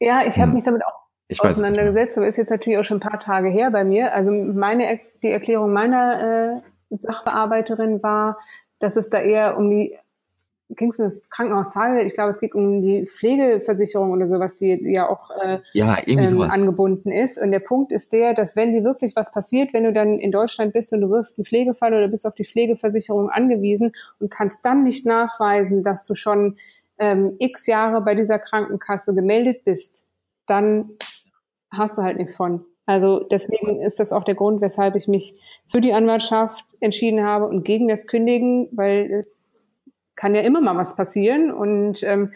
Speaker 3: Ja, ich habe hm. mich damit auch ich auseinandergesetzt, aber ist jetzt natürlich auch schon ein paar Tage her bei mir. Also meine die Erklärung meiner äh, Sachbearbeiterin war, dass es da eher um die ging es um das Krankenhaustage? Ich glaube, es geht um die Pflegeversicherung oder sowas, die ja auch äh,
Speaker 2: ja, ähm,
Speaker 3: angebunden ist. Und der Punkt ist der, dass wenn dir wirklich was passiert, wenn du dann in Deutschland bist und du wirst ein Pflegefall oder bist auf die Pflegeversicherung angewiesen und kannst dann nicht nachweisen, dass du schon ähm, x Jahre bei dieser Krankenkasse gemeldet bist, dann hast du halt nichts von. Also deswegen ist das auch der Grund, weshalb ich mich für die Anwaltschaft entschieden habe und gegen das Kündigen, weil es kann ja immer mal was passieren und ähm,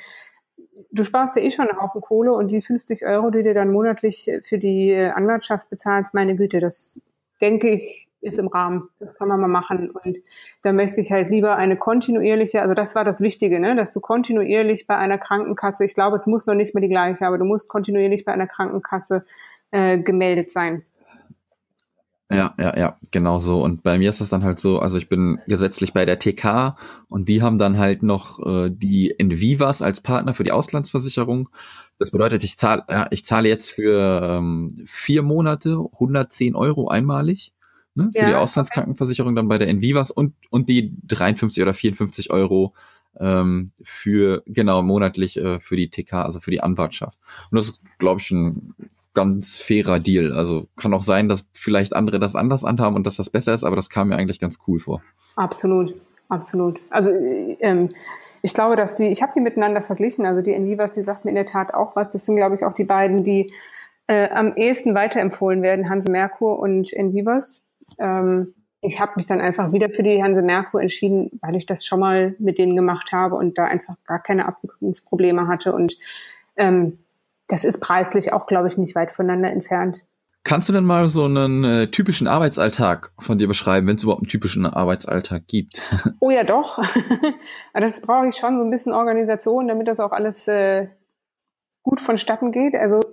Speaker 3: du sparst ja eh schon einen Haufen Kohle und die 50 Euro, die du dann monatlich für die Anwaltschaft bezahlst, meine Güte, das denke ich, ist im Rahmen. Das kann man mal machen. Und da möchte ich halt lieber eine kontinuierliche, also das war das Wichtige, ne, dass du kontinuierlich bei einer Krankenkasse, ich glaube, es muss noch nicht mehr die gleiche, aber du musst kontinuierlich bei einer Krankenkasse äh, gemeldet sein.
Speaker 2: Ja, ja, ja, genau so. Und bei mir ist es dann halt so, also ich bin gesetzlich bei der TK und die haben dann halt noch äh, die Envivas als Partner für die Auslandsversicherung. Das bedeutet, ich zahle, ja, ich zahle jetzt für ähm, vier Monate 110 Euro einmalig ne, für ja, die Auslandskrankenversicherung okay. dann bei der Envivas und, und die 53 oder 54 Euro ähm, für, genau, monatlich äh, für die TK, also für die Anwartschaft. Und das ist, glaube ich, ein ganz fairer Deal. Also kann auch sein, dass vielleicht andere das anders anhaben und dass das besser ist, aber das kam mir eigentlich ganz cool vor.
Speaker 3: Absolut, absolut. Also ähm, ich glaube, dass die, ich habe die miteinander verglichen, also die Envivas, die sagten in der Tat auch was. Das sind, glaube ich, auch die beiden, die äh, am ehesten weiterempfohlen werden, Hanse Merkur und Envivas. Ähm, ich habe mich dann einfach wieder für die Hanse Merkur entschieden, weil ich das schon mal mit denen gemacht habe und da einfach gar keine Abwicklungsprobleme hatte und ähm, das ist preislich auch, glaube ich, nicht weit voneinander entfernt.
Speaker 2: Kannst du denn mal so einen äh, typischen Arbeitsalltag von dir beschreiben, wenn es überhaupt einen typischen Arbeitsalltag gibt? *laughs*
Speaker 3: Oh ja, doch. *laughs* das brauche ich schon so ein bisschen Organisation, damit das auch alles äh, gut vonstatten geht. Also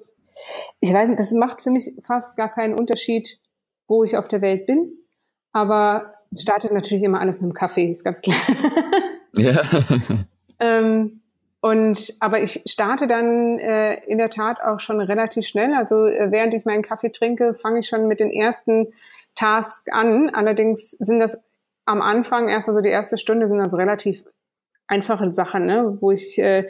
Speaker 3: ich weiß nicht, das macht für mich fast gar keinen Unterschied, wo ich auf der Welt bin. Aber startet natürlich immer alles mit dem Kaffee, ist ganz klar. *laughs* ja. *laughs* ähm, und aber ich starte dann äh, in der Tat auch schon relativ schnell. Also äh, während ich meinen Kaffee trinke, fange ich schon mit den ersten Tasks an. Allerdings sind das am Anfang erstmal so die erste Stunde sind das relativ einfache Sachen, ne? wo ich äh,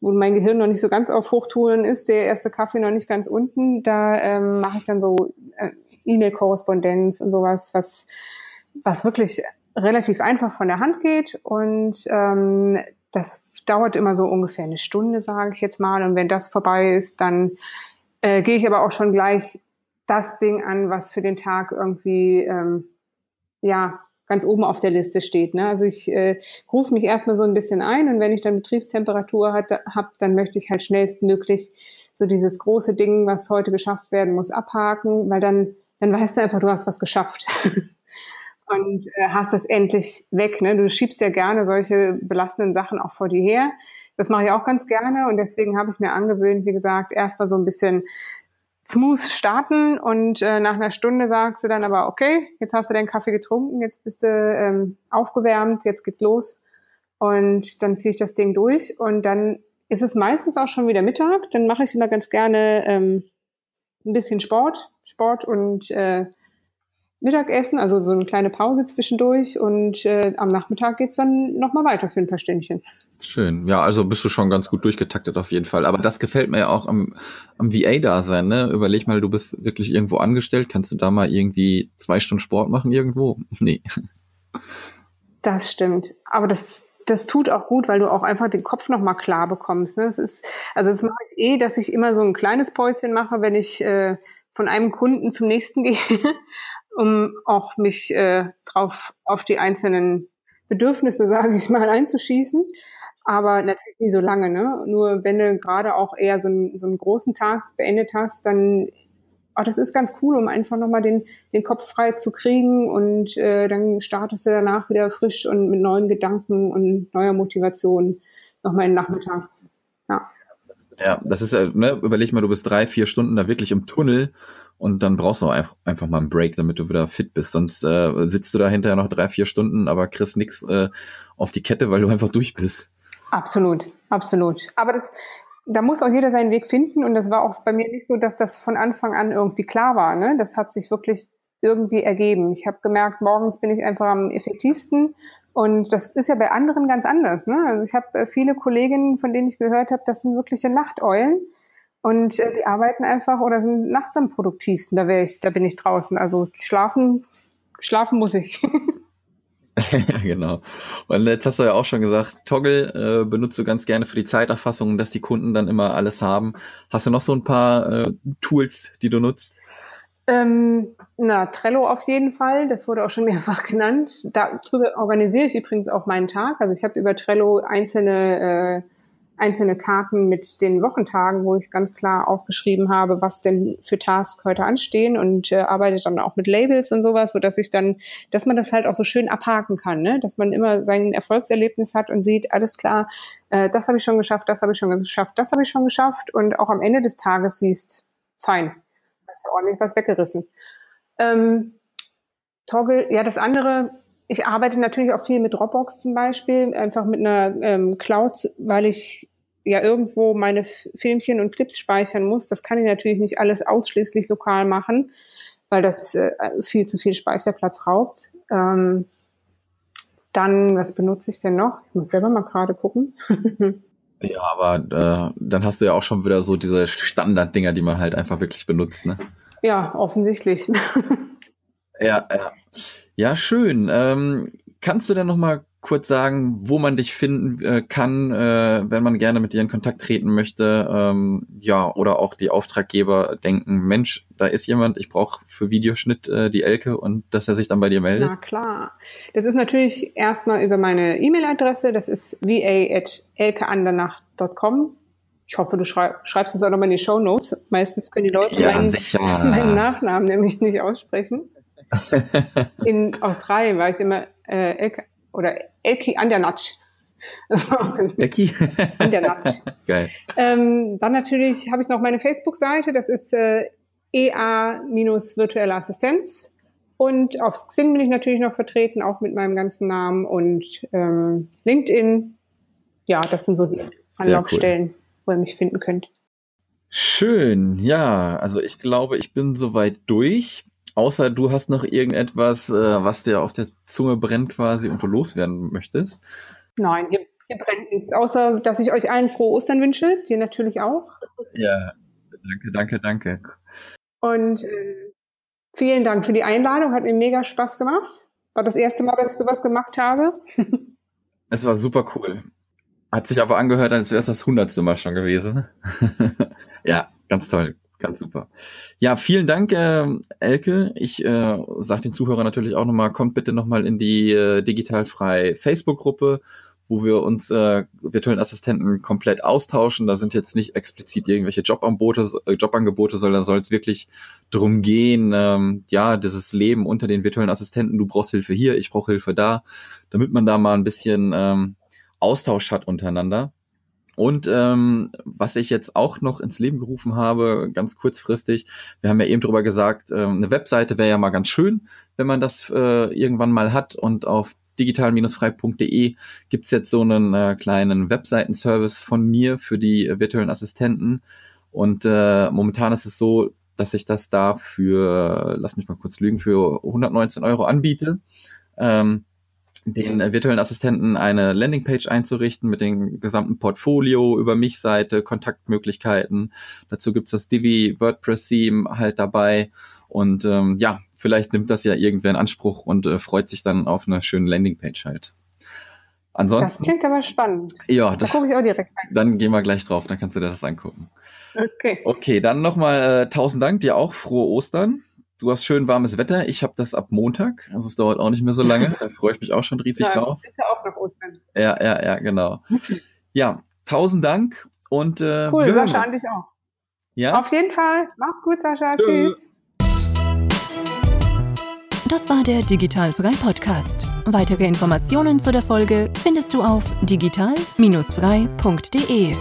Speaker 3: wo mein Gehirn noch nicht so ganz auf Hochtouren ist, der erste Kaffee noch nicht ganz unten, da ähm, mache ich dann so äh, E-Mail-Korrespondenz und sowas, was was wirklich relativ einfach von der Hand geht und ähm, das dauert immer so ungefähr eine Stunde, sage ich jetzt mal. Und wenn das vorbei ist, dann äh, gehe ich aber auch schon gleich das Ding an, was für den Tag irgendwie ähm, ja ganz oben auf der Liste steht. Ne? Also ich äh, rufe mich erstmal so ein bisschen ein und wenn ich dann Betriebstemperatur habe, dann möchte ich halt schnellstmöglich so dieses große Ding, was heute geschafft werden muss, abhaken, weil dann, dann weißt du einfach, du hast was geschafft. *laughs* und äh, hast das endlich weg. Ne? Du schiebst ja gerne solche belastenden Sachen auch vor dir her. Das mache ich auch ganz gerne und deswegen habe ich mir angewöhnt, wie gesagt, erst mal so ein bisschen smooth starten und äh, nach einer Stunde sagst du dann aber, okay, jetzt hast du deinen Kaffee getrunken, jetzt bist du ähm, aufgewärmt, jetzt geht's los und dann ziehe ich das Ding durch und dann ist es meistens auch schon wieder Mittag, dann mache ich immer ganz gerne ähm, ein bisschen Sport, Sport und äh, Mittagessen, also so eine kleine Pause zwischendurch und äh, am Nachmittag geht's dann nochmal weiter für ein paar Stündchen.
Speaker 2: Schön. Ja, also bist du schon ganz gut durchgetaktet auf jeden Fall. Aber das gefällt mir ja auch am, am VA-Dasein, ne? Überleg mal, du bist wirklich irgendwo angestellt. Kannst du da mal irgendwie zwei Stunden Sport machen irgendwo? *laughs* Nee.
Speaker 3: Das stimmt. Aber das das tut auch gut, weil du auch einfach den Kopf nochmal klar bekommst. Ne? Das ist, also das mache ich eh, dass ich immer so ein kleines Päuschen mache, wenn ich äh, von einem Kunden zum nächsten *laughs* gehe, um auch mich äh, drauf auf die einzelnen Bedürfnisse, sage ich mal, einzuschießen. Aber natürlich nicht so lange, ne? Nur wenn du gerade auch eher so einen, so einen großen Task beendet hast, dann oh, das ist ganz cool, um einfach nochmal den, den Kopf frei zu kriegen und äh, dann startest du danach wieder frisch und mit neuen Gedanken und neuer Motivation nochmal in den Nachmittag. Ja.
Speaker 2: Ja, das ist, äh, ne, überleg mal, du bist drei, vier Stunden da wirklich im Tunnel und dann brauchst du einfach, einfach mal einen Break, damit du wieder fit bist. Sonst äh, sitzt du da hinterher noch drei, vier Stunden, aber kriegst nix äh, auf die Kette, weil du einfach durch bist.
Speaker 3: Absolut, absolut. Aber das, da muss auch jeder seinen Weg finden und das war auch bei mir nicht so, dass das von Anfang an irgendwie klar war. Ne? Das hat sich wirklich irgendwie ergeben. Ich habe gemerkt, morgens bin ich einfach am effektivsten und das ist ja bei anderen ganz anders. Ne? Also ich habe äh, viele Kolleginnen, von denen ich gehört habe, das sind wirkliche Nachteulen und äh, die arbeiten einfach oder sind nachts am produktivsten. Da wäre ich, da bin ich draußen. Also schlafen, schlafen muss ich. *laughs* *laughs*
Speaker 2: genau. Und jetzt hast du ja auch schon gesagt, Toggle äh, benutzt du ganz gerne für die Zeiterfassung, dass die Kunden dann immer alles haben. Hast du noch so ein paar äh, Tools, die du nutzt?
Speaker 3: Ähm, na, Trello auf jeden Fall, das wurde auch schon *laughs* mehrfach genannt. Darüber organisiere ich übrigens auch meinen Tag. Also ich habe über Trello einzelne äh, einzelne Karten mit den Wochentagen, wo ich ganz klar aufgeschrieben habe, was denn für Tasks heute anstehen und äh, arbeite dann auch mit Labels und sowas, so dass ich dann, dass man das halt auch so schön abhaken kann, ne? dass man immer sein Erfolgserlebnis hat und sieht, alles klar, äh, das habe ich schon geschafft, das habe ich schon geschafft, das habe ich schon geschafft und auch am Ende des Tages siehst, fein, hast ja ordentlich was weggerissen. Ähm, Toggle, ja, das andere, ich arbeite natürlich auch viel mit Dropbox zum Beispiel, einfach mit einer ähm, Cloud, weil ich ja irgendwo meine Filmchen und Clips speichern muss. Das kann ich natürlich nicht alles ausschließlich lokal machen, weil das äh, viel zu viel Speicherplatz raubt. Ähm, dann, was benutze ich denn noch? Ich muss selber mal gerade gucken. *laughs*
Speaker 2: ja, aber äh, dann hast du ja auch schon wieder so diese Standarddinger, die man halt einfach wirklich benutzt, ne?
Speaker 3: Ja, offensichtlich. *laughs*
Speaker 2: ja, ja. Ja, schön. Ähm, kannst du denn noch mal kurz sagen, wo man dich finden äh, kann, äh, wenn man gerne mit dir in Kontakt treten möchte? Ähm, ja, oder auch die Auftraggeber denken, Mensch, da ist jemand, ich brauche für Videoschnitt äh, die Elke und dass er sich dann bei dir meldet?
Speaker 3: Na klar. Das ist natürlich erstmal über meine E-Mail-Adresse, das ist va.elkeandernach.com. Ich hoffe, du schreib, schreibst es auch nochmal in die Show Notes. Meistens können die Leute ja, meinen, *laughs* meinen Nachnamen nämlich nicht aussprechen. In Australien war ich immer äh, Elke, oder Elki Andernatsch. *laughs* Elki? Andernatsch. Geil. Ähm, dann natürlich habe ich noch meine Facebook-Seite, das ist äh, EA-virtuelle Assistenz. Und auf Xing bin ich natürlich noch vertreten, auch mit meinem ganzen Namen und ähm, LinkedIn. Ja, das sind so die Anlaufstellen, cool. wo ihr mich finden könnt.
Speaker 2: Schön, ja, also ich glaube, ich bin soweit durch. Außer du hast noch irgendetwas, äh, was dir auf der Zunge brennt quasi und du loswerden möchtest.
Speaker 3: Nein, hier, hier brennt nichts, außer dass ich euch allen frohe Ostern wünsche, dir natürlich auch.
Speaker 2: Ja, danke, danke, danke.
Speaker 3: Und äh, vielen Dank für die Einladung, hat mir mega Spaß gemacht. War das erste Mal, dass ich sowas gemacht habe. *laughs*
Speaker 2: es war super cool. Hat sich aber angehört, als wäre es das hundertste Mal schon gewesen. *laughs* ja, ganz toll. Ganz super. Ja, vielen Dank, äh, Elke. Ich äh, sage den Zuhörern natürlich auch nochmal, kommt bitte nochmal in die äh, digitalfrei Facebook-Gruppe, wo wir uns äh, virtuellen Assistenten komplett austauschen. Da sind jetzt nicht explizit irgendwelche Jobangebote, äh, Jobangebote sondern soll es wirklich drum gehen, ähm, ja, dieses Leben unter den virtuellen Assistenten. Du brauchst Hilfe hier, ich brauche Hilfe da, damit man da mal ein bisschen ähm, Austausch hat untereinander. Und ähm, was ich jetzt auch noch ins Leben gerufen habe, ganz kurzfristig, wir haben ja eben drüber gesagt, äh, eine Webseite wäre ja mal ganz schön, wenn man das äh, irgendwann mal hat. Und auf digital-frei.de gibt's jetzt so einen äh, kleinen Webseitenservice von mir für die virtuellen Assistenten. Und äh, momentan ist es so, dass ich das da für, lass mich mal kurz lügen, für 119 Euro anbiete. Ähm, den äh, virtuellen Assistenten eine Landingpage einzurichten mit dem gesamten Portfolio, über mich Seite, Kontaktmöglichkeiten. Dazu gibt's das Divi WordPress Theme halt dabei. Und ähm, ja, vielleicht nimmt das ja irgendwer in Anspruch und äh, freut sich dann auf eine schöne Landingpage halt. Ansonsten.
Speaker 3: Das klingt aber spannend.
Speaker 2: Ja,
Speaker 3: da gucke ich auch direkt rein.
Speaker 2: Dann gehen wir gleich drauf, dann kannst du dir das angucken.
Speaker 3: Okay.
Speaker 2: Okay, dann nochmal äh, tausend Dank dir auch. Frohe Ostern. Du hast schön warmes Wetter. Ich habe das ab Montag. Also es dauert auch nicht mehr so lange. *laughs* Da freue ich mich auch schon riesig ja, drauf.
Speaker 3: Ja auch noch Ostern.
Speaker 2: Ja, ja, ja, genau. *laughs* Ja, tausend Dank und äh,
Speaker 3: cool, Sascha, an dich auch. Ja. Auf jeden Fall. Mach's gut, Sascha. Tschüss. Tschüss.
Speaker 1: Das war der Digital Frei Podcast. Weitere Informationen zu der Folge findest du auf digital-frei.de.